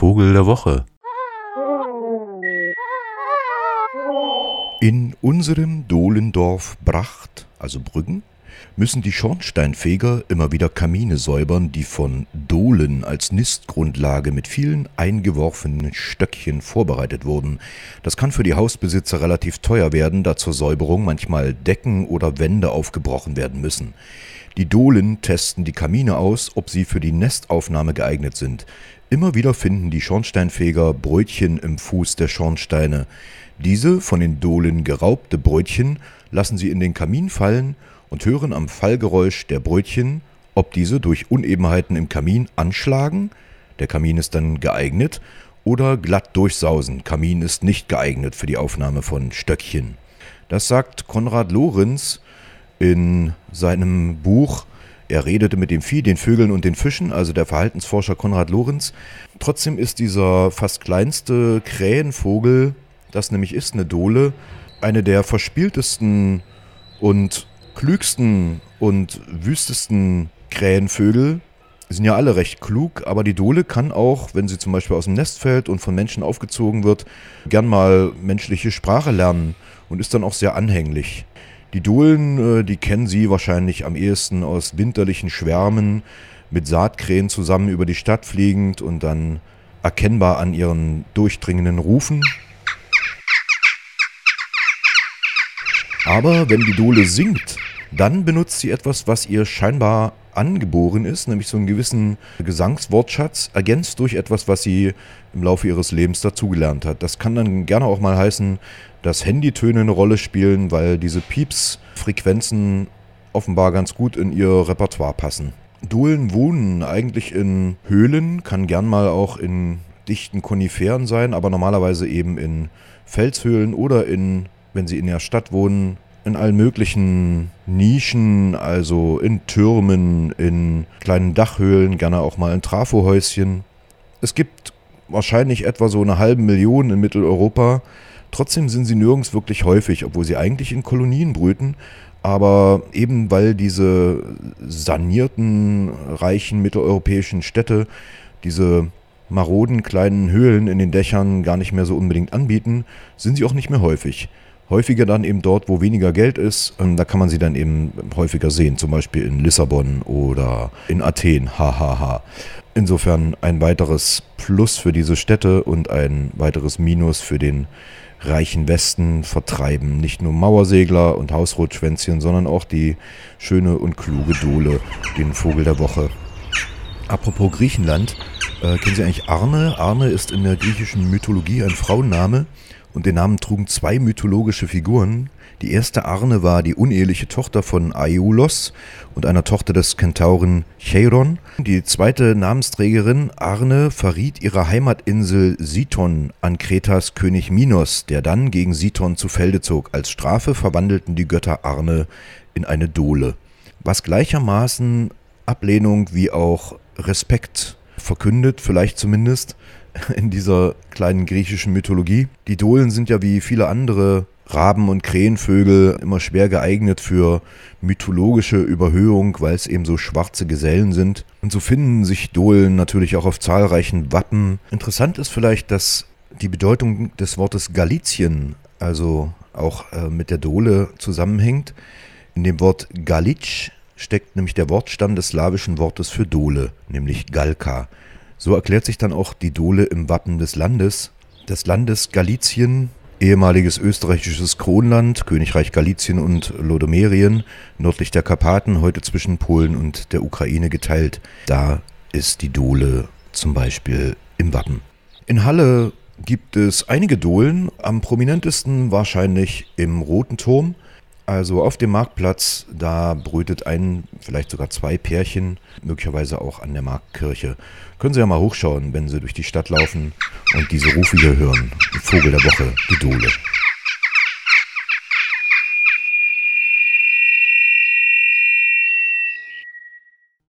Vogel der Woche. In unserem Dohlendorf Bracht, also Brüggen, müssen die Schornsteinfeger immer wieder Kamine säubern, die von Dohlen als Nistgrundlage mit vielen eingeworfenen Stöckchen vorbereitet wurden. Das kann für die Hausbesitzer relativ teuer werden, da zur Säuberung manchmal Decken oder Wände aufgebrochen werden müssen. Die Dohlen testen die Kamine aus, ob sie für die Nestaufnahme geeignet sind. Immer wieder finden die Schornsteinfeger Brötchen im Fuß der Schornsteine. Diese von den Dohlen geraubte Brötchen lassen sie in den Kamin fallen und hören am Fallgeräusch der Brötchen, ob diese durch Unebenheiten im Kamin anschlagen, der Kamin ist dann geeignet, oder glatt durchsausen, Kamin ist nicht geeignet für die Aufnahme von Stöckchen. Das sagt Konrad Lorenz in seinem Buch er redete mit dem Vieh, den Vögeln und den Fischen, also der Verhaltensforscher Konrad Lorenz. Trotzdem ist dieser fast kleinste Krähenvogel, das nämlich ist eine Dole, eine der verspieltesten und klügsten und wüstesten Krähenvögel. Die sind ja alle recht klug, aber die Dole kann auch, wenn sie zum Beispiel aus dem Nest fällt und von Menschen aufgezogen wird, gern mal menschliche Sprache lernen und ist dann auch sehr anhänglich. Die Dohlen, äh, die kennen Sie wahrscheinlich am ehesten aus winterlichen Schwärmen mit Saatkrähen zusammen über die Stadt fliegend und dann erkennbar an ihren durchdringenden Rufen. Aber wenn die Dole singt, dann benutzt sie etwas, was ihr scheinbar angeboren ist, nämlich so einen gewissen Gesangswortschatz, ergänzt durch etwas, was sie im Laufe ihres Lebens dazugelernt hat. Das kann dann gerne auch mal heißen, dass Handytöne eine Rolle spielen, weil diese Pieps-Frequenzen offenbar ganz gut in ihr Repertoire passen. Dohlen wohnen eigentlich in Höhlen, kann gern mal auch in dichten Koniferen sein, aber normalerweise eben in Felshöhlen oder in, wenn sie in der Stadt wohnen, in allen möglichen Nischen, also in Türmen, in kleinen Dachhöhlen, gerne auch mal in Trafohäuschen. Es gibt wahrscheinlich etwa so eine halbe Million in Mitteleuropa. Trotzdem sind sie nirgends wirklich häufig, obwohl sie eigentlich in Kolonien brüten. Aber eben weil diese sanierten, reichen mitteleuropäischen Städte diese maroden kleinen Höhlen in den Dächern gar nicht mehr so unbedingt anbieten, sind sie auch nicht mehr häufig. Häufiger dann eben dort, wo weniger Geld ist, ähm, da kann man sie dann eben häufiger sehen, zum Beispiel in Lissabon oder in Athen, hahaha. Insofern ein weiteres Plus für diese Städte und ein weiteres Minus für den reichen Westen vertreiben nicht nur Mauersegler und Hausrotschwänzchen, sondern auch die schöne und kluge Dole, den Vogel der Woche. Apropos Griechenland, äh, kennen Sie eigentlich Arne? Arne ist in der griechischen Mythologie ein Frauenname und den Namen trugen zwei mythologische Figuren. Die erste Arne war die uneheliche Tochter von Aiulos und einer Tochter des Kentauren Cheiron. Die zweite Namensträgerin Arne verriet ihre Heimatinsel Siton an Kretas König Minos, der dann gegen Siton zu Felde zog. Als Strafe verwandelten die Götter Arne in eine Dole. Was gleichermaßen Ablehnung wie auch Respekt verkündet, vielleicht zumindest in dieser kleinen griechischen Mythologie. Die Dohlen sind ja wie viele andere Raben- und Krähenvögel immer schwer geeignet für mythologische Überhöhung, weil es eben so schwarze Gesellen sind. Und so finden sich Dohlen natürlich auch auf zahlreichen Wappen. Interessant ist vielleicht, dass die Bedeutung des Wortes Galizien, also auch äh, mit der Dole zusammenhängt. In dem Wort Galitsch steckt nämlich der Wortstamm des slawischen Wortes für Dole, nämlich Galka. So erklärt sich dann auch die Dole im Wappen des Landes. Des Landes Galizien, ehemaliges österreichisches Kronland, Königreich Galizien und Lodomerien, nördlich der Karpaten, heute zwischen Polen und der Ukraine geteilt. Da ist die Dole zum Beispiel im Wappen. In Halle gibt es einige Dohlen, am prominentesten wahrscheinlich im Roten Turm. Also auf dem Marktplatz, da brütet ein, vielleicht sogar zwei Pärchen, möglicherweise auch an der Marktkirche. Können Sie ja mal hochschauen, wenn Sie durch die Stadt laufen und diese Rufe hier hören. Vogel der Woche, die Dole.